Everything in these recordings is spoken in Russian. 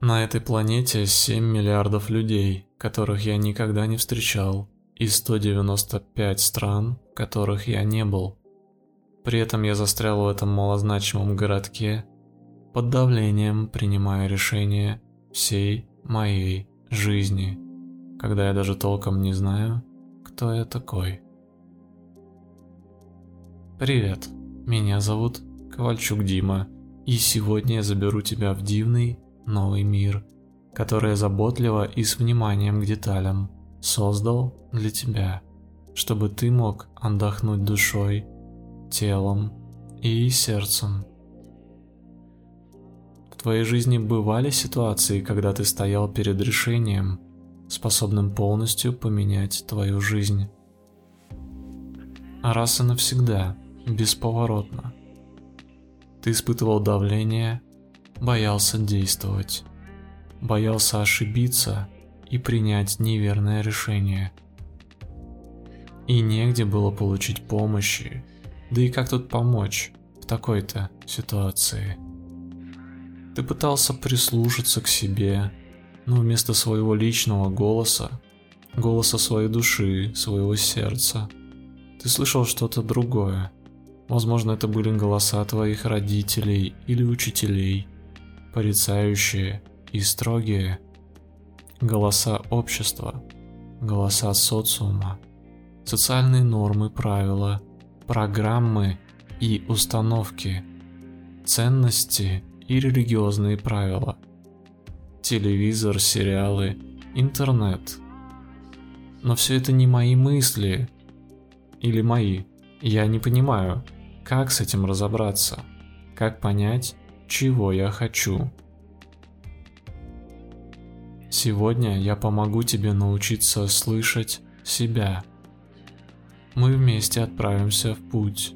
На этой планете 7 миллиардов людей, которых я никогда не встречал, и 195 стран, которых я не был. При этом я застрял в этом малозначимом городке, под давлением принимая решения всей моей жизни, когда я даже толком не знаю, кто я такой. Привет, меня зовут Ковальчук Дима, и сегодня я заберу тебя в дивный новый мир, который заботливо и с вниманием к деталям создал для тебя, чтобы ты мог отдохнуть душой, телом и сердцем. В твоей жизни бывали ситуации, когда ты стоял перед решением, способным полностью поменять твою жизнь. Раз и навсегда, бесповоротно. Ты испытывал давление, боялся действовать, боялся ошибиться и принять неверное решение. И негде было получить помощи, да и как тут помочь в такой-то ситуации. Ты пытался прислушаться к себе, но вместо своего личного голоса, голоса своей души, своего сердца, ты слышал что-то другое. Возможно, это были голоса твоих родителей или учителей – порицающие и строгие, голоса общества, голоса социума, социальные нормы, правила, программы и установки, ценности и религиозные правила, телевизор, сериалы, интернет. Но все это не мои мысли или мои. Я не понимаю, как с этим разобраться, как понять, чего я хочу. Сегодня я помогу тебе научиться слышать себя. Мы вместе отправимся в путь.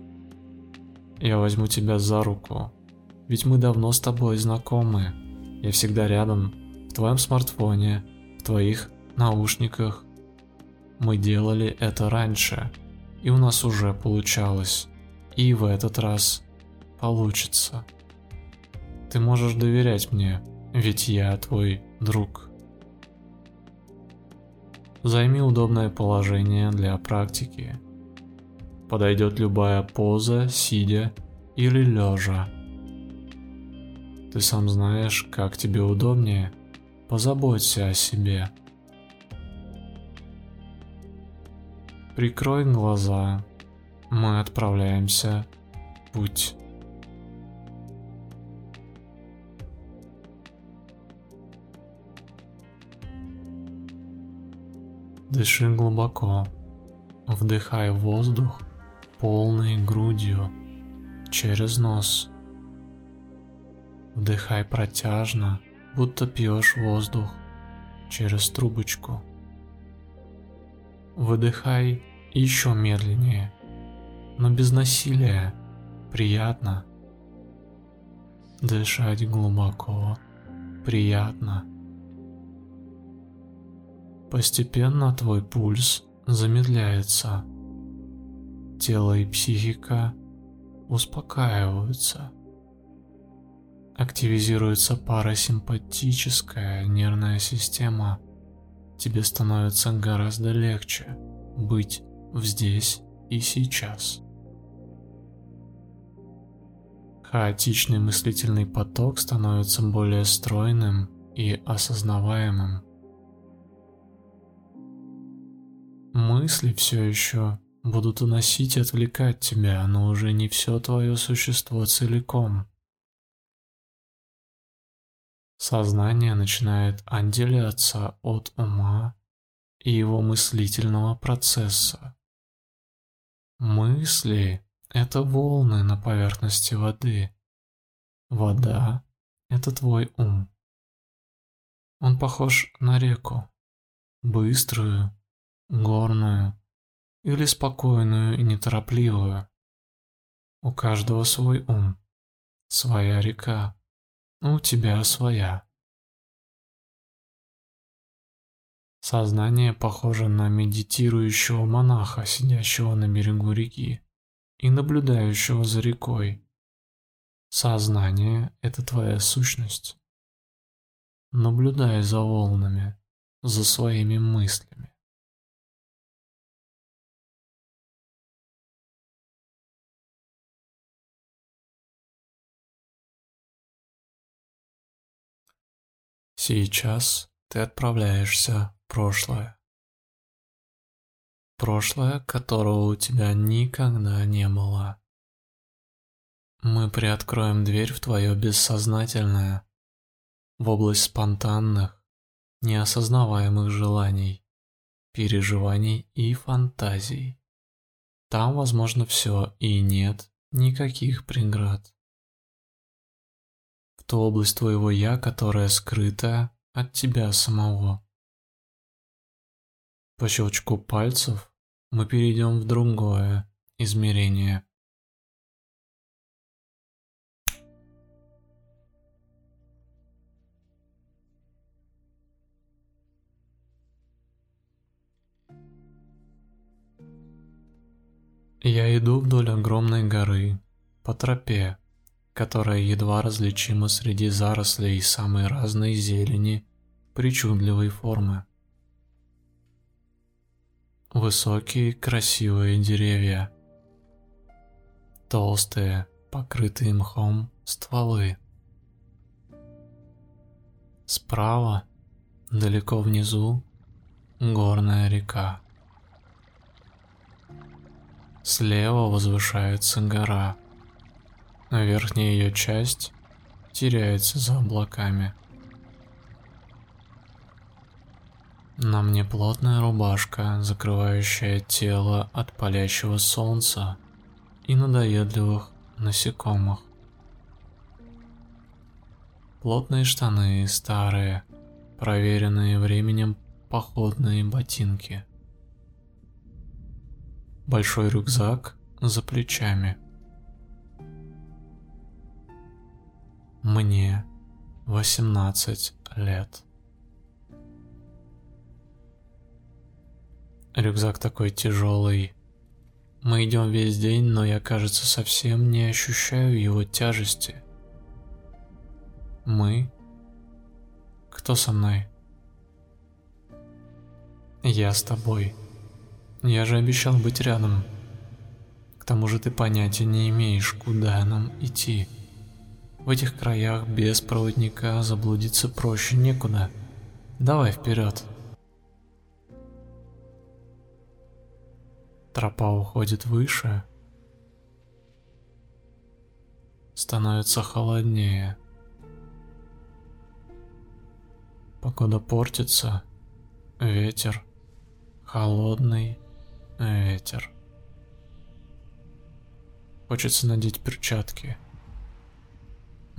Я возьму тебя за руку, ведь мы давно с тобой знакомы. Я всегда рядом, в твоем смартфоне, в твоих наушниках. Мы делали это раньше, и у нас уже получалось. И в этот раз получится. Ты можешь доверять мне, ведь я твой друг. Займи удобное положение для практики. Подойдет любая поза, сидя или лежа. Ты сам знаешь, как тебе удобнее. Позаботься о себе. Прикрой глаза. Мы отправляемся в путь. Дыши глубоко. Вдыхай воздух полной грудью через нос. Вдыхай протяжно, будто пьешь воздух через трубочку. Выдыхай еще медленнее, но без насилия, приятно. Дышать глубоко, приятно. Постепенно твой пульс замедляется. Тело и психика успокаиваются. Активизируется парасимпатическая нервная система. Тебе становится гораздо легче быть здесь и сейчас. Хаотичный мыслительный поток становится более стройным и осознаваемым. Мысли все еще будут уносить и отвлекать тебя, но уже не все твое существо целиком. Сознание начинает отделяться от ума и его мыслительного процесса. Мысли – это волны на поверхности воды. Вода – это твой ум. Он похож на реку, быструю, горную или спокойную и неторопливую. У каждого свой ум, своя река, у тебя своя. Сознание похоже на медитирующего монаха, сидящего на берегу реки и наблюдающего за рекой. Сознание – это твоя сущность. наблюдая за волнами, за своими мыслями. Сейчас ты отправляешься в прошлое. Прошлое, которого у тебя никогда не было. Мы приоткроем дверь в твое бессознательное, в область спонтанных, неосознаваемых желаний, переживаний и фантазий. Там возможно все и нет никаких преград. Ту область твоего «я», которая скрыта от тебя самого. По щелчку пальцев мы перейдем в другое измерение – Я иду вдоль огромной горы, по тропе, которая едва различима среди зарослей самой разной зелени, причудливой формы. Высокие красивые деревья, толстые, покрытые мхом стволы. Справа, далеко внизу, горная река. Слева возвышается гора. Верхняя ее часть теряется за облаками. На мне плотная рубашка, закрывающая тело от палящего солнца и надоедливых насекомых. Плотные штаны, старые, проверенные временем походные ботинки – большой рюкзак за плечами. Мне 18 лет. Рюкзак такой тяжелый. Мы идем весь день, но я, кажется, совсем не ощущаю его тяжести. Мы? Кто со мной? Я с тобой. Я же обещал быть рядом. К тому же ты понятия не имеешь, куда нам идти. В этих краях без проводника заблудиться проще некуда. Давай вперед. Тропа уходит выше. Становится холоднее. Погода портится. Ветер. Холодный ветер. Хочется надеть перчатки.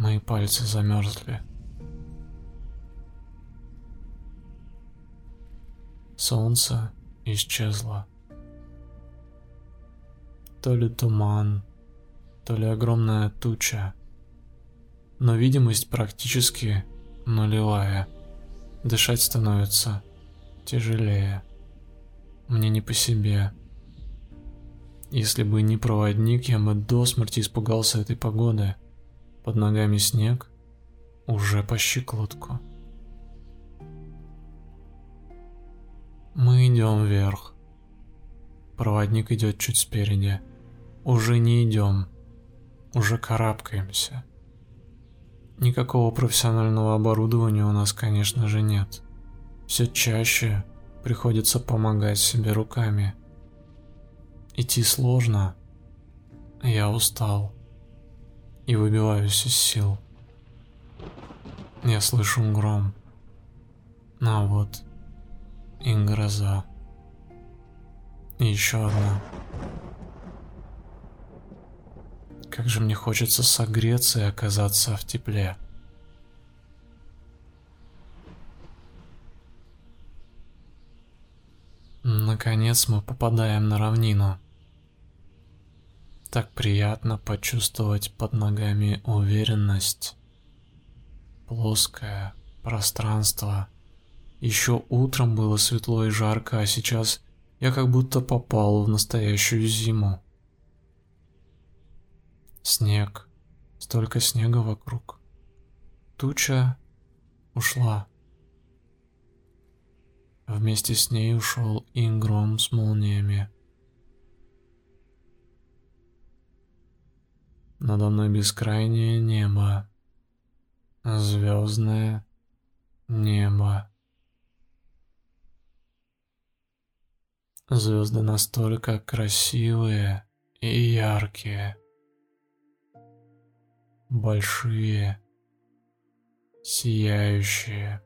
Мои пальцы замерзли. Солнце исчезло. То ли туман, то ли огромная туча. Но видимость практически нулевая. Дышать становится тяжелее. Мне не по себе. Если бы не проводник, я бы до смерти испугался этой погоды. Под ногами снег, уже по щиколотку. Мы идем вверх. Проводник идет чуть спереди. Уже не идем, уже карабкаемся. Никакого профессионального оборудования у нас, конечно же, нет. Все чаще Приходится помогать себе руками. Идти сложно. Я устал. И выбиваюсь из сил. Я слышу гром. А вот и гроза. И еще одна. Как же мне хочется согреться и оказаться в тепле. Наконец мы попадаем на равнину. Так приятно почувствовать под ногами уверенность. Плоское пространство. Еще утром было светло и жарко, а сейчас я как будто попал в настоящую зиму. Снег. Столько снега вокруг. Туча ушла. Вместе с ней ушел и гром с молниями. Надо мной бескрайнее небо, звездное небо. Звезды настолько красивые и яркие, большие, сияющие.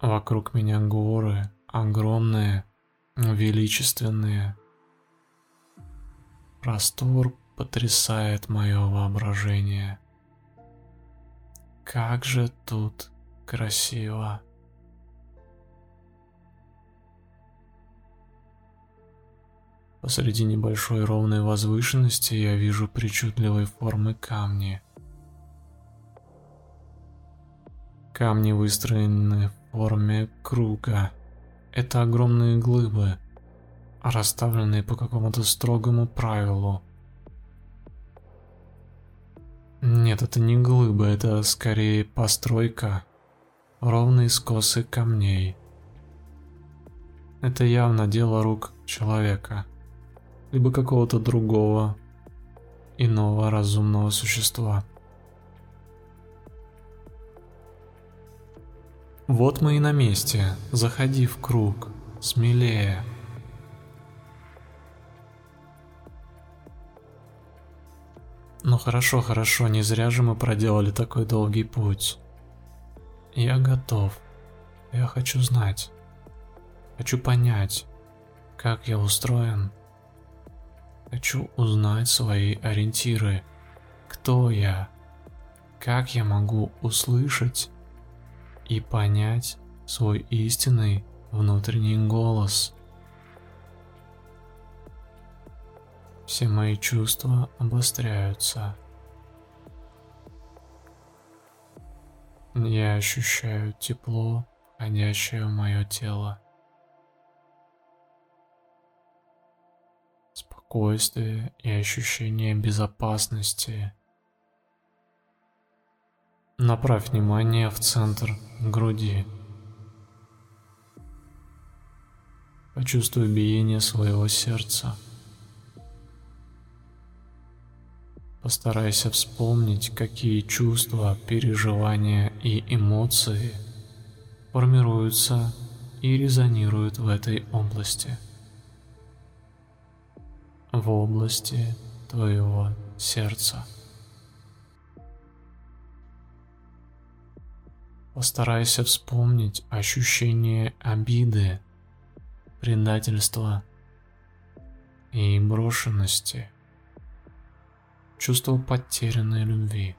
Вокруг меня горы, огромные, величественные. Простор потрясает мое воображение. Как же тут красиво. Посреди небольшой ровной возвышенности я вижу причудливой формы камни. Камни выстроены в форме круга. Это огромные глыбы, расставленные по какому-то строгому правилу. Нет, это не глыба, это скорее постройка, ровные скосы камней. Это явно дело рук человека, либо какого-то другого, иного разумного существа. Вот мы и на месте. Заходи в круг. Смелее. Ну хорошо, хорошо, не зря же мы проделали такой долгий путь. Я готов. Я хочу знать. Хочу понять, как я устроен. Хочу узнать свои ориентиры. Кто я? Как я могу услышать и понять свой истинный внутренний голос? Все мои чувства обостряются. Я ощущаю тепло, входящее в мое тело. Спокойствие и ощущение безопасности. Направь внимание в центр груди. Почувствуй биение своего сердца. Постарайся вспомнить, какие чувства, переживания и эмоции формируются и резонируют в этой области. В области твоего сердца. Постарайся вспомнить ощущение обиды, предательства и брошенности – чувство потерянной любви.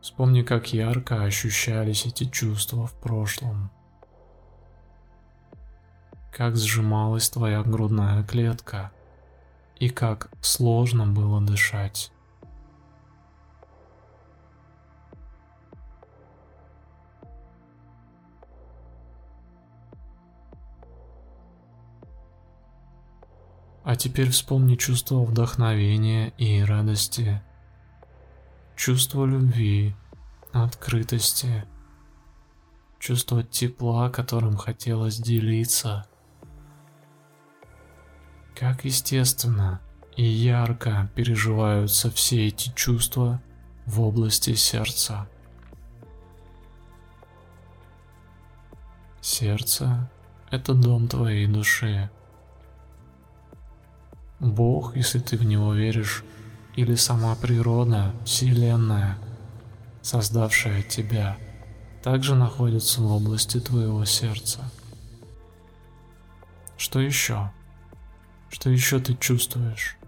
Вспомни, как ярко ощущались эти чувства в прошлом. Как сжималась твоя грудная клетка и как сложно было дышать. А теперь вспомни чувство вдохновения и радости, чувство любви, открытости, чувство тепла, которым хотелось делиться. Как естественно и ярко переживаются все эти чувства в области сердца. Сердце – это дом твоей души. Бог, если ты в него веришь, или сама природа, Вселенная, создавшая тебя, также находится в области твоего сердца. Что еще? Что еще ты чувствуешь?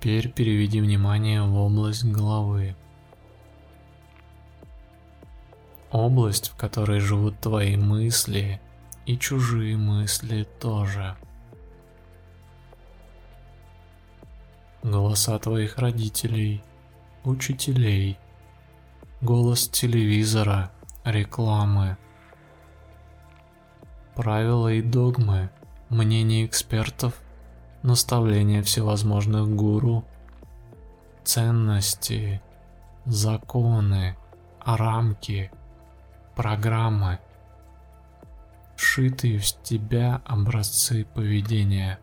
Теперь переведи внимание в область головы. область, в которой живут твои мысли и чужие мысли тоже. Голоса твоих родителей, учителей, голос телевизора, рекламы, правила и догмы, мнения экспертов, наставления всевозможных гуру, ценности, законы, рамки, программы, вшитые в тебя образцы поведения.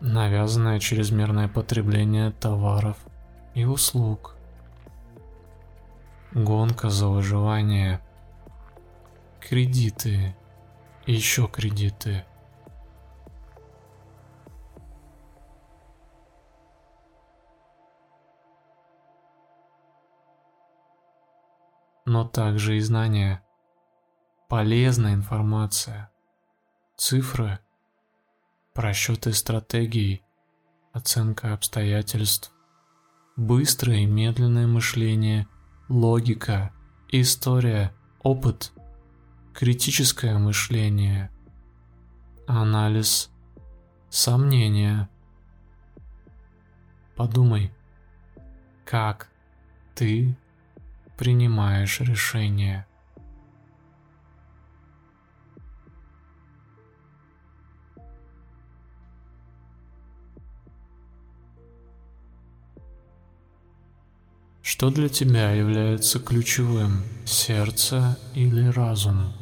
Навязанное чрезмерное потребление товаров и услуг. Гонка за выживание. Кредиты. еще кредиты. Но также и знания, полезная информация, цифры, просчеты стратегий, оценка обстоятельств, быстрое и медленное мышление, логика, история, опыт, критическое мышление, анализ, сомнения. Подумай, как ты принимаешь решение. Что для тебя является ключевым, сердце или разум?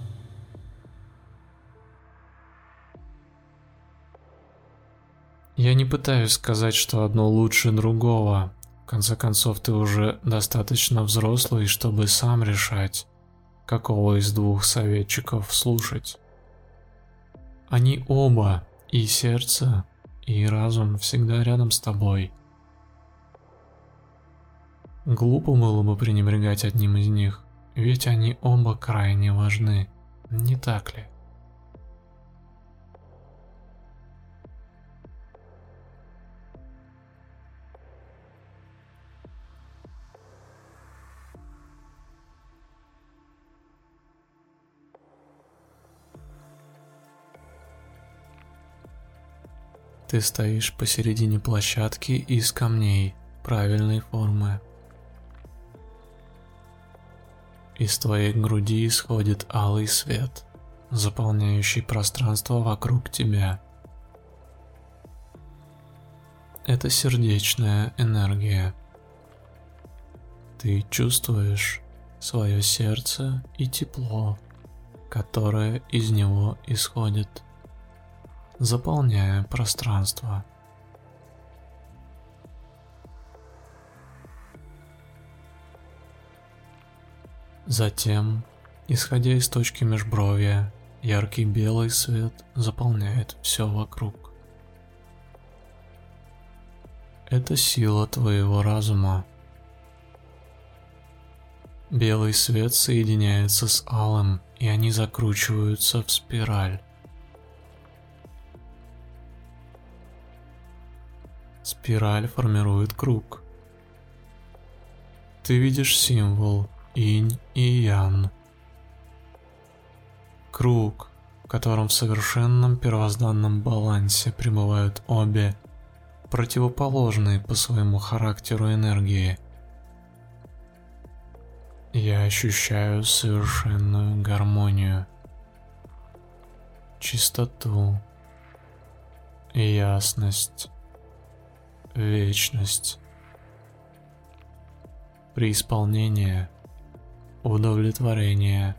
Я не пытаюсь сказать, что одно лучше другого, конце концов, ты уже достаточно взрослый, чтобы сам решать, какого из двух советчиков слушать. Они оба, и сердце, и разум всегда рядом с тобой. Глупо было бы пренебрегать одним из них, ведь они оба крайне важны, не так ли? Ты стоишь посередине площадки из камней правильной формы. Из твоей груди исходит алый свет, заполняющий пространство вокруг тебя. Это сердечная энергия. Ты чувствуешь свое сердце и тепло, которое из него исходит заполняя пространство. Затем, исходя из точки межбровья, яркий белый свет заполняет все вокруг. Это сила твоего разума. Белый свет соединяется с алым, и они закручиваются в спираль. Спираль формирует круг. Ты видишь символ инь и ян. Круг, в котором в совершенном первозданном балансе пребывают обе противоположные по своему характеру энергии. Я ощущаю совершенную гармонию, чистоту и ясность вечность. Преисполнение, удовлетворение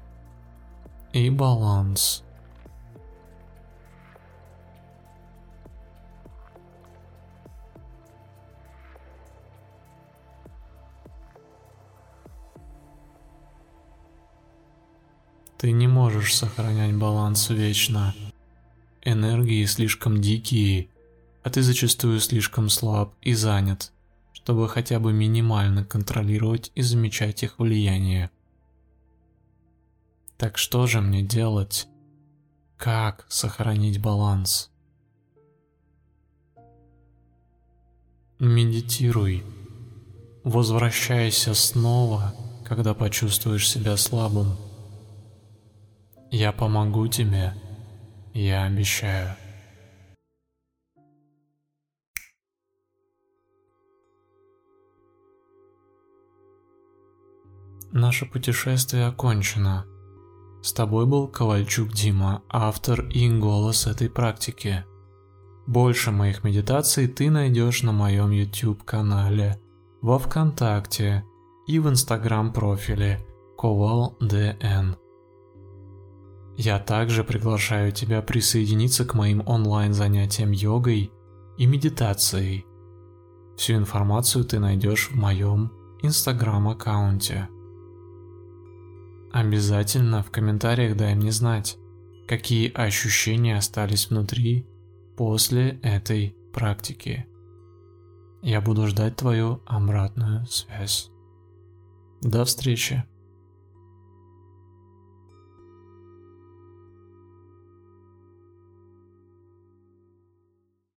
и баланс. Ты не можешь сохранять баланс вечно. Энергии слишком дикие а ты зачастую слишком слаб и занят, чтобы хотя бы минимально контролировать и замечать их влияние. Так что же мне делать? Как сохранить баланс? Медитируй. Возвращайся снова когда почувствуешь себя слабым. Я помогу тебе, я обещаю. Наше путешествие окончено. С тобой был Ковальчук Дима, автор и голос этой практики. Больше моих медитаций ты найдешь на моем YouTube канале, во Вконтакте и в Инстаграм профиле KovalDN. Я также приглашаю тебя присоединиться к моим онлайн занятиям йогой и медитацией. Всю информацию ты найдешь в моем инстаграм аккаунте. Обязательно в комментариях дай мне знать, какие ощущения остались внутри после этой практики. Я буду ждать твою обратную связь. До встречи.